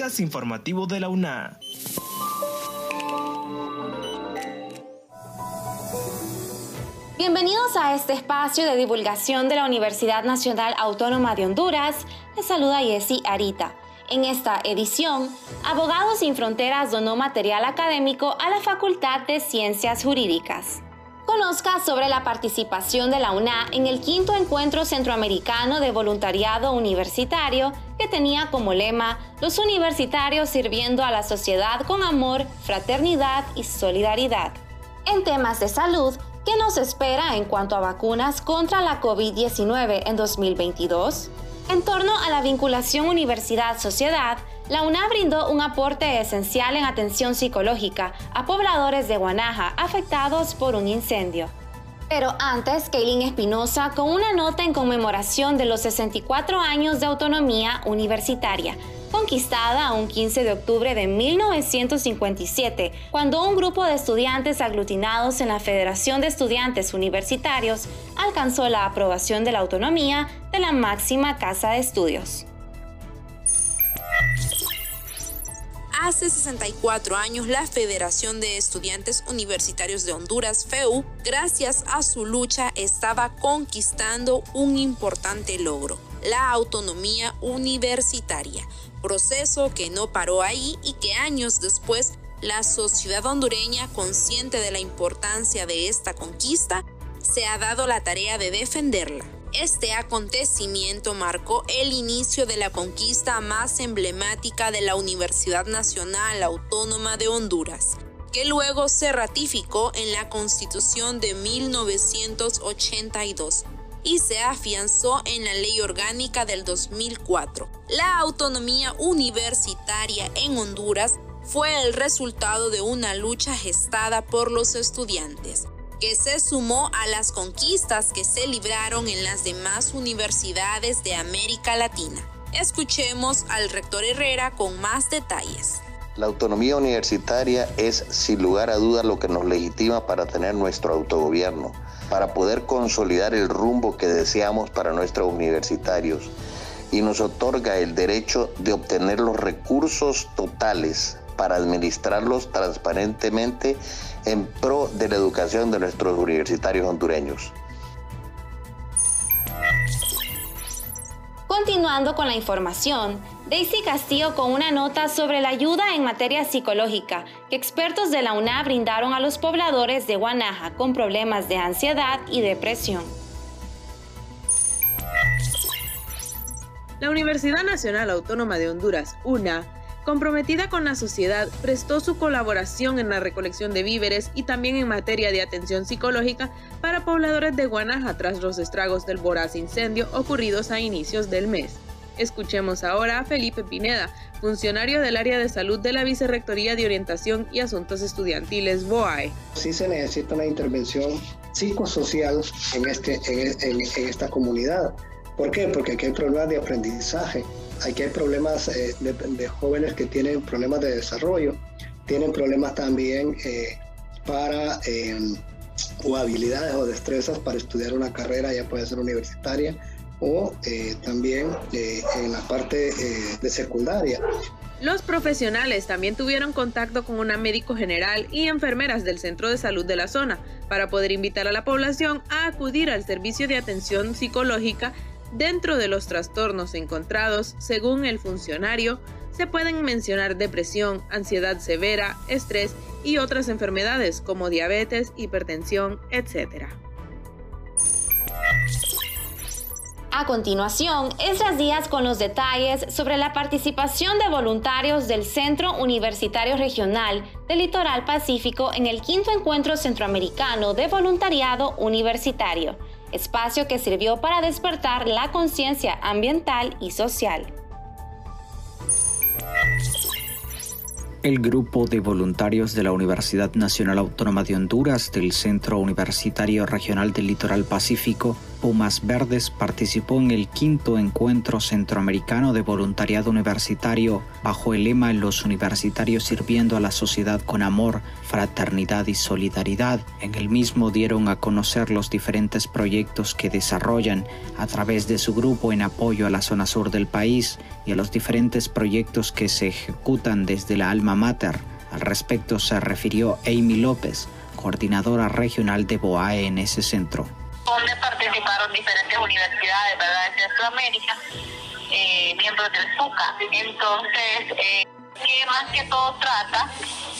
informativo de la UNA. Bienvenidos a este espacio de divulgación de la Universidad Nacional Autónoma de Honduras. Les saluda Jessy Arita. En esta edición, Abogados sin Fronteras donó material académico a la Facultad de Ciencias Jurídicas. Conozca sobre la participación de la UNA en el quinto encuentro centroamericano de voluntariado universitario que tenía como lema Los universitarios sirviendo a la sociedad con amor, fraternidad y solidaridad. En temas de salud, ¿qué nos espera en cuanto a vacunas contra la COVID-19 en 2022? En torno a la vinculación universidad-sociedad, la UNA brindó un aporte esencial en atención psicológica a pobladores de Guanaja afectados por un incendio. Pero antes, Kaylin Espinosa con una nota en conmemoración de los 64 años de autonomía universitaria, conquistada un 15 de octubre de 1957, cuando un grupo de estudiantes aglutinados en la Federación de Estudiantes Universitarios alcanzó la aprobación de la autonomía de la máxima casa de estudios. Hace 64 años, la Federación de Estudiantes Universitarios de Honduras, FEU, gracias a su lucha, estaba conquistando un importante logro, la autonomía universitaria, proceso que no paró ahí y que años después la sociedad hondureña, consciente de la importancia de esta conquista, se ha dado la tarea de defenderla. Este acontecimiento marcó el inicio de la conquista más emblemática de la Universidad Nacional Autónoma de Honduras, que luego se ratificó en la Constitución de 1982 y se afianzó en la Ley Orgánica del 2004. La autonomía universitaria en Honduras fue el resultado de una lucha gestada por los estudiantes que se sumó a las conquistas que se libraron en las demás universidades de América Latina. Escuchemos al rector Herrera con más detalles. La autonomía universitaria es sin lugar a dudas lo que nos legitima para tener nuestro autogobierno, para poder consolidar el rumbo que deseamos para nuestros universitarios y nos otorga el derecho de obtener los recursos totales para administrarlos transparentemente en pro de la educación de nuestros universitarios hondureños. Continuando con la información, Daisy Castillo con una nota sobre la ayuda en materia psicológica que expertos de la UNA brindaron a los pobladores de Guanaja con problemas de ansiedad y depresión. La Universidad Nacional Autónoma de Honduras, UNA, comprometida con la sociedad, prestó su colaboración en la recolección de víveres y también en materia de atención psicológica para pobladores de Guanaja tras los estragos del voraz incendio ocurridos a inicios del mes. Escuchemos ahora a Felipe Pineda, funcionario del área de salud de la Vicerrectoría de Orientación y Asuntos Estudiantiles BOAE. Sí se necesita una intervención psicosocial en, este, en, esta comunidad. ¿Por qué? Porque aquí hay problemas de aprendizaje, aquí hay problemas eh, de, jóvenes que tienen problemas de desarrollo, tienen problemas también eh, para em, o habilidades o destrezas para estudiar una carrera, ya puede ser universitaria o eh, también en la parte de secundaria. Los profesionales también tuvieron contacto con una médico general y enfermeras del centro de salud de la zona para poder invitar a la población a acudir al servicio de atención psicológica Dentro de los trastornos encontrados, según el funcionario, se pueden mencionar depresión, ansiedad severa, estrés y otras enfermedades como diabetes, hipertensión, etc. A continuación, Esdras Díaz con los detalles sobre la participación de voluntarios del Centro Universitario Regional del Litoral Pacífico en el quinto encuentro centroamericano de voluntariado universitario espacio que sirvió para despertar la conciencia ambiental y social. El grupo de voluntarios de la Universidad Nacional Autónoma de Honduras del Centro Universitario Regional del Litoral Pacífico Pumas Verdes participó en el quinto encuentro centroamericano de voluntariado universitario bajo el lema Los universitarios sirviendo a la sociedad con amor, fraternidad y solidaridad. En el mismo dieron a conocer los diferentes proyectos que desarrollan a través de su grupo en apoyo a la zona sur del país y a los diferentes proyectos que se ejecutan desde la alma mater. Al respecto se refirió Amy López, coordinadora regional de BOAE en ese centro donde participaron diferentes universidades ¿verdad? de Centroamérica, eh, miembros del SUCA. Entonces, eh, que más que todo trata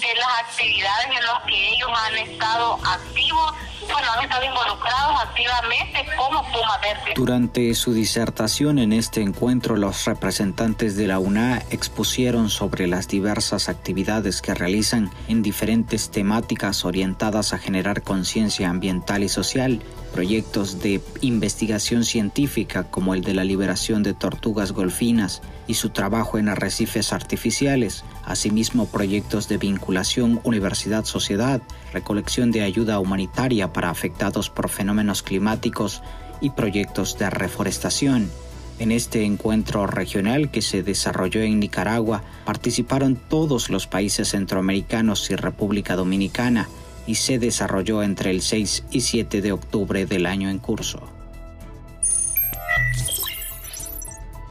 de las actividades en las que ellos han estado activos, bueno, han estado involucrados activamente como Puma Verde. Durante su disertación en este encuentro, los representantes de la UNA expusieron sobre las diversas actividades que realizan en diferentes temáticas orientadas a generar conciencia ambiental y social, proyectos de investigación científica como el de la liberación de tortugas golfinas y su trabajo en arrecifes artificiales, asimismo proyectos de vinculación universidad-sociedad, recolección de ayuda humanitaria para afectados por fenómenos climáticos y proyectos de reforestación. En este encuentro regional que se desarrolló en Nicaragua participaron todos los países centroamericanos y República Dominicana y se desarrolló entre el 6 y 7 de octubre del año en curso.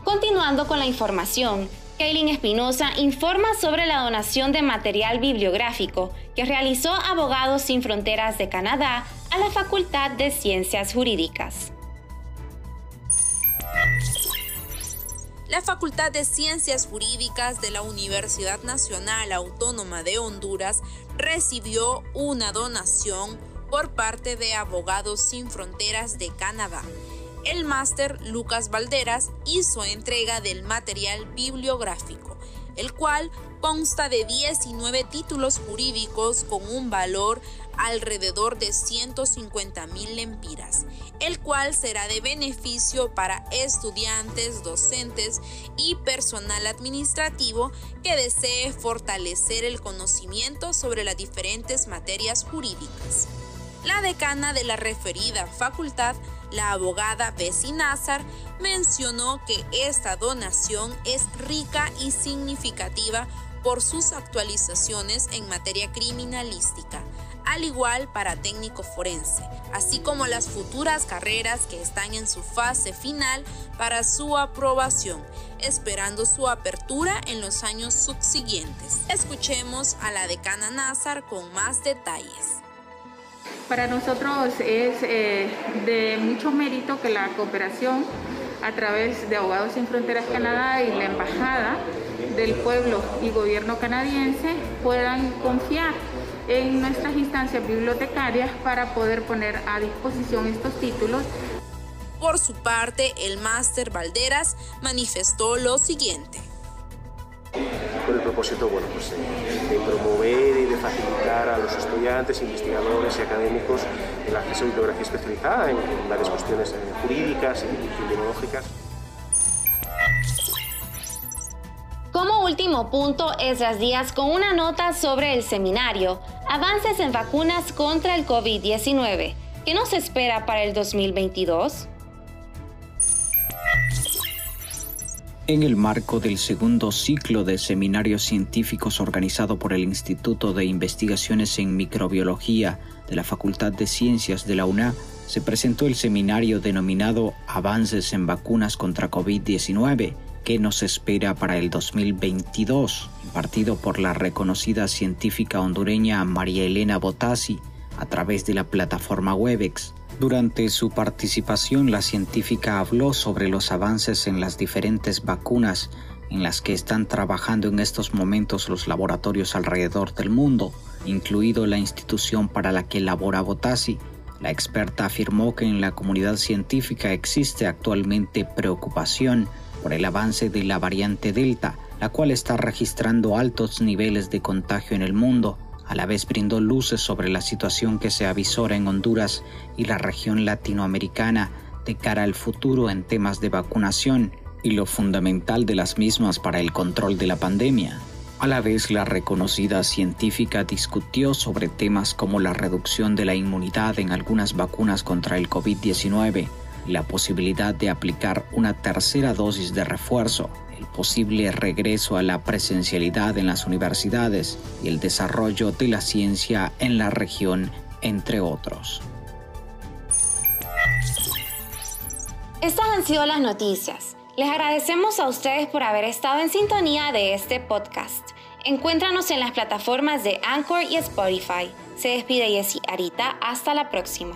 Continuando con la información, Kaylin Espinosa informa sobre la donación de material bibliográfico que realizó Abogados Sin Fronteras de Canadá a la Facultad de Ciencias Jurídicas. La Facultad de Ciencias Jurídicas de la Universidad Nacional Autónoma de Honduras recibió una donación por parte de Abogados Sin Fronteras de Canadá. El máster Lucas Valderas hizo entrega del material bibliográfico, el cual consta de 19 títulos jurídicos con un valor alrededor de 150 mil lempiras, el cual será de beneficio para estudiantes, docentes y personal administrativo que desee fortalecer el conocimiento sobre las diferentes materias jurídicas. La decana de la referida facultad la abogada Bessie Nazar mencionó que esta donación es rica y significativa por sus actualizaciones en materia criminalística, al igual para técnico forense, así como las futuras carreras que están en su fase final para su aprobación, esperando su apertura en los años subsiguientes. Escuchemos a la decana Nazar con más detalles. Para nosotros es eh, de mucho mérito que la cooperación a través de Abogados Sin Fronteras Canadá y la Embajada del pueblo y gobierno canadiense puedan confiar en nuestras instancias bibliotecarias para poder poner a disposición estos títulos. Por su parte, el máster Valderas manifestó lo siguiente con el propósito bueno, pues, de promover facilitar a los estudiantes, investigadores y académicos el acceso a bibliografía especializada en, varias cuestiones jurídicas y epidemiológicas. Como último punto, Esdras Díaz con una nota sobre el seminario Avances en vacunas contra el COVID-19. ¿Qué nos espera para el 2022? En el marco del segundo ciclo de seminarios científicos organizado por el Instituto de Investigaciones en Microbiología de la Facultad de Ciencias de la UNA, se presentó el seminario denominado Avances en vacunas contra COVID-19, que nos espera para el 2022, impartido por la reconocida científica hondureña María Elena Botassi a través de la plataforma Webex. Durante su participación, la científica habló sobre los avances en las diferentes vacunas en las que están trabajando en estos momentos los laboratorios alrededor del mundo, incluido la institución para la que labora Botassi. La experta afirmó que en la comunidad científica existe actualmente preocupación por el avance de la variante Delta, la cual está registrando altos niveles de contagio en el mundo a la vez brindó luces sobre la situación que se avisora en Honduras y la región latinoamericana de cara al futuro en temas de vacunación y lo fundamental de las mismas para el control de la pandemia. A la vez, la reconocida científica discutió sobre temas como la reducción de la inmunidad en algunas vacunas contra el COVID-19, y la posibilidad de aplicar una tercera dosis de refuerzo, posible regreso a la presencialidad en las universidades y el desarrollo de la ciencia en la región, entre otros. Estas han sido las noticias. Les agradecemos a ustedes por haber estado en sintonía de este podcast. Encuéntranos en las plataformas de Anchor y Spotify. Se despide Jessy Arita. Hasta la próxima.